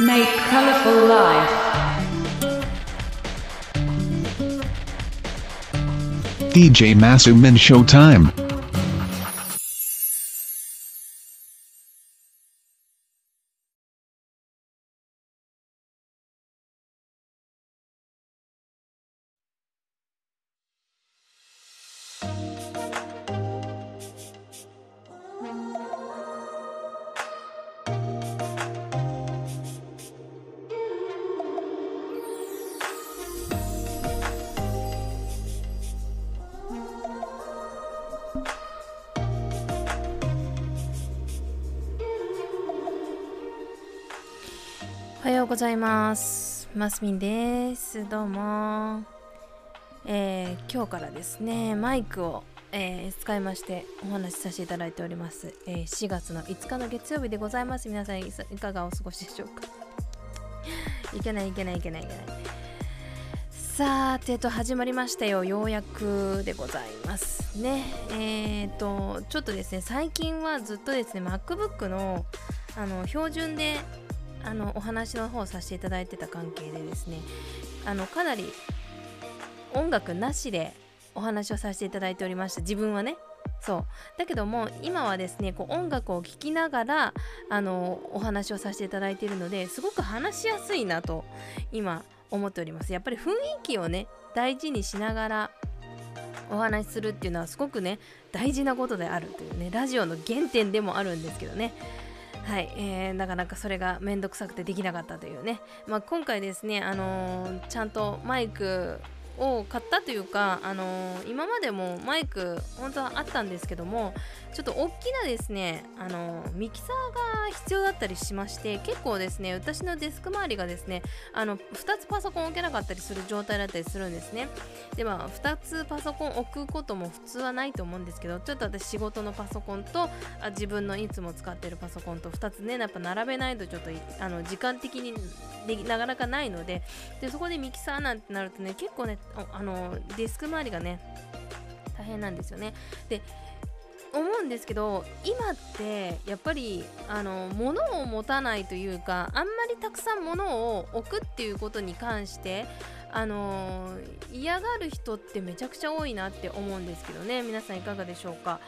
Make colorful life. DJ Masumin Showtime. おはようございます。マスミンです。どうも。えー今日からですね、マイクを、えー使いましてお話しさせていただいております。えー4月の5日の月曜日でございます。皆さんいかがお過ごしでしょうか？いけないいけないいけないいけない。さてと始まりましたよ。ようやくでございますね。えーと、ちょっとですね、最近はずっとですね、MacBook のあの標準であのお話の方をさせていただいてた関係でですねあのかなり音楽なしでお話をさせていただいておりました。自分はね。そう。だけども今はですねこう音楽を聴きながらあのお話をさせていただいているのですごく話しやすいなと今思っております。やっぱり雰囲気をね大事にしながらお話しするっていうのはすごくね大事なことであるというねラジオの原点でもあるんですけどね。はい、えーなかなかそれが面倒くさくてできなかったというね、まあ、今回ですね、あのーちゃんとマイクを買ったというか、あのー今までもマイク本当はあったんですけどもちょっと大きなですね、あのーミキサーが必要だったりしまして結構ですね私のデスク周りがですねあの2つパソコン置けなかったりする状態だったりするんですね。でまあ2つパソコン置くことも普通はないと思うんですけどちょっと私仕事のパソコンとあ自分のいつも使ってるパソコンと2つねやっぱ並べないとちょっとあの時間的になかなかないのででそこでミキサーなんてなるとね結構ねあのデスク周りがね大変なんですよね。で思うんですけど今ってやっぱりあの物を持たないというかあんまりたくさん物を置くっていうことに関してあの嫌がる人ってめちゃくちゃ多いなって思うんですけどね。皆さんいかがでしょうか。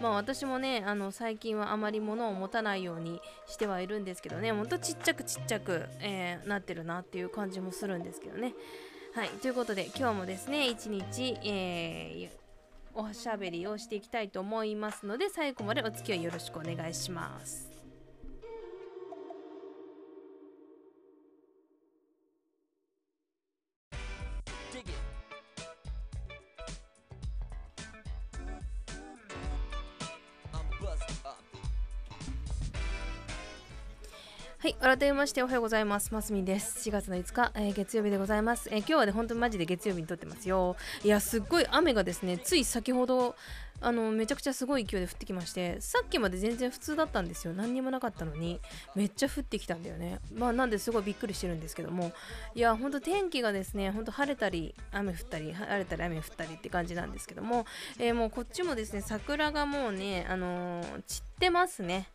まあ私もねあの最近はあまり物を持たないようにしてはいるんですけどね。ほんとちっちゃくちっちゃく、えーなってるなっていう感じもするんですけどね。はいということで今日もですね一日、えーおしゃべりをしていきたいと思いますので最後までお付き合いよろしくお願いします。はい、改めましておはようございます。ますみです。4月の5日、えー月曜日でございます。えー今日はね、本当にマジで月曜日に撮ってますよ。いや、すっごい雨がですね、つい先ほど、あの、めちゃくちゃすごい勢いで降ってきまして、さっきまで全然普通だったんですよ。何にもなかったのに、めっちゃ降ってきたんだよね。まあ、なんですごいびっくりしてるんですけども、いや、本当天気がですね、本当晴れたり、雨降ったり、晴れたり、雨降ったりって感じなんですけども、えーもうこっちもですね、桜がもうね、あの散ってますね。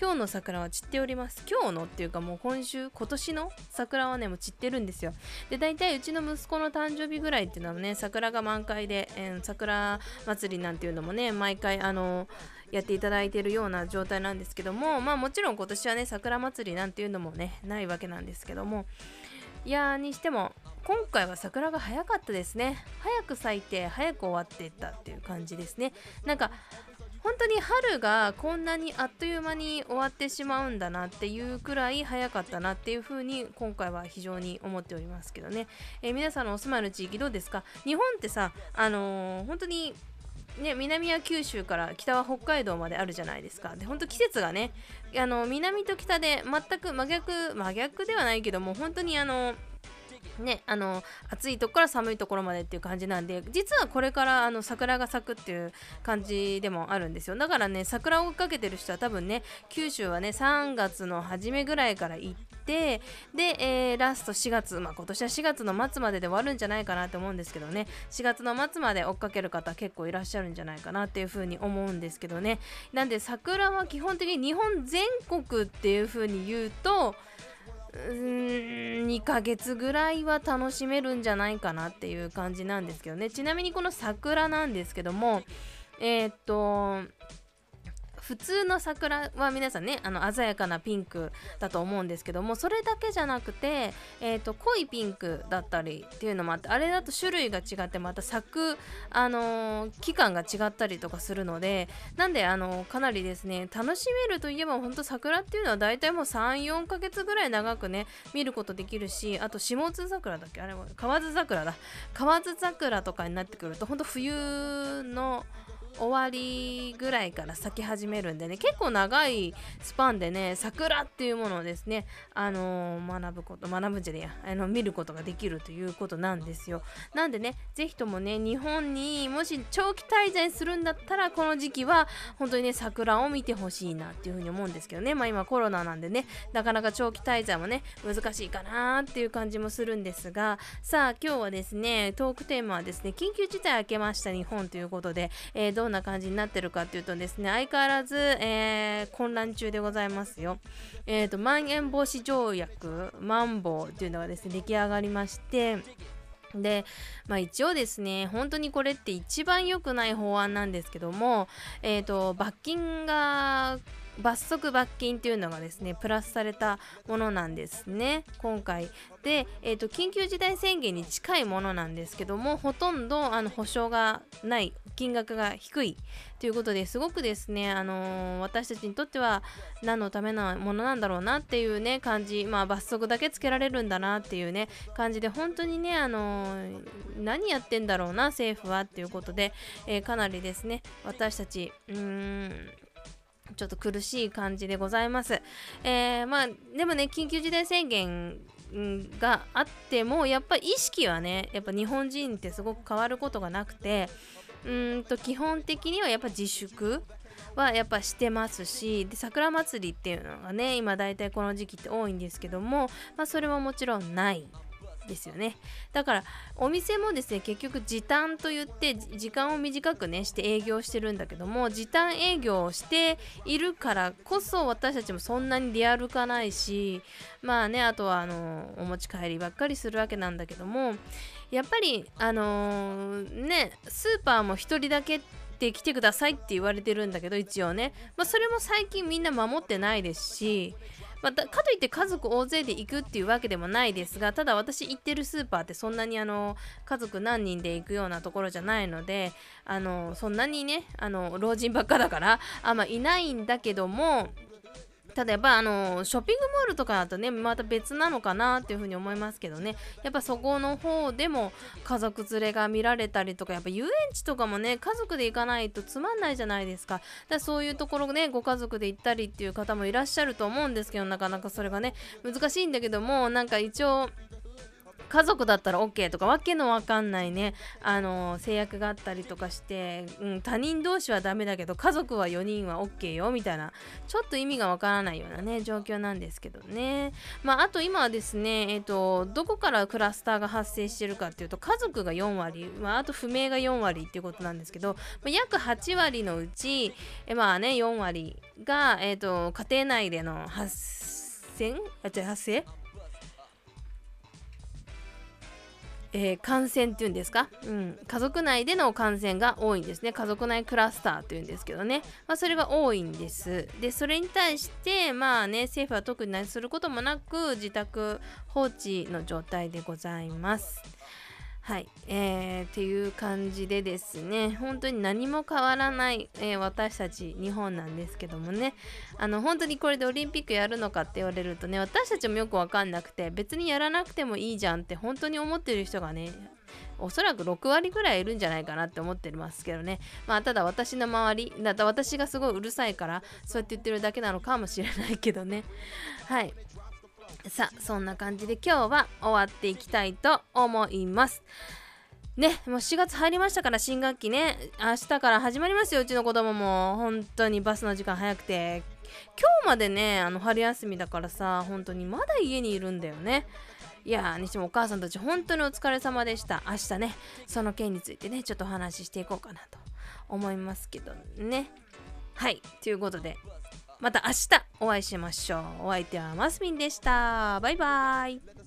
今日の桜は散っております。今日のっていうかもう今週今年の桜はねもう散ってるんですよ。で大体うちの息子の誕生日ぐらいっていうのはね桜が満開で、えー桜祭りなんていうのもね毎回あのやっていただいているような状態なんですけどもまあもちろん今年はね桜祭りなんていうのもねないわけなんですけどもいやーにしても今回は桜が早かったですね。早く咲いて早く終わっていったっていう感じですね。なんか本当に春がこんなにあっという間に終わってしまうんだなっていうくらい早かったなっていう風に今回は非常に思っておりますけどね、えー皆さんのお住まいの地域どうですか？日本ってさあのー本当にね、南は九州から北は北海道まであるじゃないですか。で、本当季節がね、あの南と北で全く真逆、真逆ではないけども、本当にあの、ね、あの暑いとこから寒いところまでっていう感じなんで実はこれからあの桜が咲くっていう感じでもあるんですよ。だからね桜を追っかけてる人は多分ね九州はね3月の初めぐらいから行ってで、えーラスト4月、まあ、今年は4月の末までで終わるんじゃないかなと思うんですけどね。4月の末まで追っかける方結構いらっしゃるんじゃないかなっていうふうに思うんですけどね。なんで桜は基本的に日本全国っていうふうに言うとうーん2ヶ月ぐらいは楽しめるんじゃないかなっていう感じなんですけどね。ちなみにこの桜なんですけどもえーっと普通の桜は皆さんねあの鮮やかなピンクだと思うんですけどもそれだけじゃなくて、えー、と濃いピンクだったりっていうのもあってあれだと種類が違ってまた咲く、あのー期間が違ったりとかするのでなんで、あのーかなりですね楽しめるといえば本当桜っていうのは大体もう34ヶ月ぐらい長くね見ることできるしあと下津桜だっけ？あれは河津桜だ。河津桜とかになってくると本当冬の終わりぐらいから咲き始めるんでね結構長いスパンでね桜っていうものをですねあのー学ぶこと学ぶんじゃねえやあの見ることができるということなんですよ。なんでねぜひともね日本にもし長期滞在するんだったらこの時期は本当にね桜を見てほしいなっていうふうに思うんですけどね。まあ今コロナなんでねなかなか長期滞在もね難しいかなっていう感じもするんですがさあ今日はですねトークテーマはですね緊急事態明けました日本ということで、えーどんな感じになってるかっていうとですね相変わらず、えー混乱中でございますよ。えーとまん延防止条約マンボウっていうのがですね出来上がりましてで、まあ、一応ですね本当にこれって一番良くない法案なんですけども、えー、と罰金が罰則罰金っていうのがですねプラスされたものなんですね。今回で、えー、と緊急事態宣言に近いものなんですけどもほとんどあの保証がない金額が低いということですごくですね、あのー私たちにとっては何のためのものなんだろうなっていうね感じまあ罰則だけつけられるんだなっていうね感じで本当にねあのー何やってんだろうな政府はっていうことで、えーかなりですね私たちうーんちょっと苦しい感じでございます。えーまあでもね緊急事態宣言があってもやっぱり意識はねやっぱ日本人ってすごく変わることがなくてうんと基本的にはやっぱ自粛はやっぱしてますしで桜祭りっていうのがね今大体この時期って多いんですけども、まあ、それはもちろんないですよね。だからお店もですね結局時短といって時間を短くねして営業してるんだけども時短営業をしているからこそ私たちもそんなに出歩かないしまあねあとはあのお持ち帰りばっかりするわけなんだけどもやっぱりあのーねスーパーも1人だけって来てくださいって言われてるんだけど一応ね、まあ、それも最近みんな守ってないですしまあ、かといって家族大勢で行くっていうわけでもないですがただ私行ってるスーパーってそんなにあの家族何人で行くようなところじゃないのであのそんなにねあの老人ばっかだからあんまいないんだけどもただやっぱあのショッピングモールとかだとねまた別なのかなっていうふうに思いますけどね。やっぱそこの方でも家族連れが見られたりとかやっぱ遊園地とかもね家族で行かないとつまんないじゃないですか。だからそういうところねご家族で行ったりっていう方もいらっしゃると思うんですけどなかなかそれがね難しいんだけどもなんか一応家族だったら OK とかわけのわかんないね。あの制約があったりとかして、うん、他人同士はダメだけど家族は4人は OK よみたいなちょっと意味がわからないようなね状況なんですけどね。まああと今はですねえっ、とどこからクラスターが発生してるかっていうと家族が4割、まあ、あと不明が4割っていうことなんですけど、まあ、約8割のうちえまあね4割が、えっと家庭内での発生あ違う発生？えー感染っていうんですか、うん、家族内での感染が多いんですね。家族内クラスターというんですけどね、まあ、それが多いんです。でそれに対してまあね政府は特に何することもなく自宅放置の状態でございます。はい、えー、っていう感じでですね本当に何も変わらない、えー私たち日本なんですけどもね。あの本当にこれでオリンピックやるのかって言われるとね私たちもよく分かんなくて別にやらなくてもいいじゃんって本当に思ってる人がねおそらく6割ぐらいいるんじゃないかなって思ってますけどね。まあただ私の周りだった私がすごいうるさいからそうやって言ってるだけなのかもしれないけどね。はい。さあそんな感じで今日は終わっていきたいと思います。ねもう4月入りましたから新学期ね明日から始まりますようちの子供も。本当にバスの時間早くて。今日までねあの春休みだからさ本当にまだ家にいるんだよね。いやーにしてもお母さんたち本当にお疲れ様でした。明日ねその件についてねちょっとお話ししていこうかなと思いますけどね。はいということで。また明日お会いしましょう。お相手はマスミンでした。バイバイ。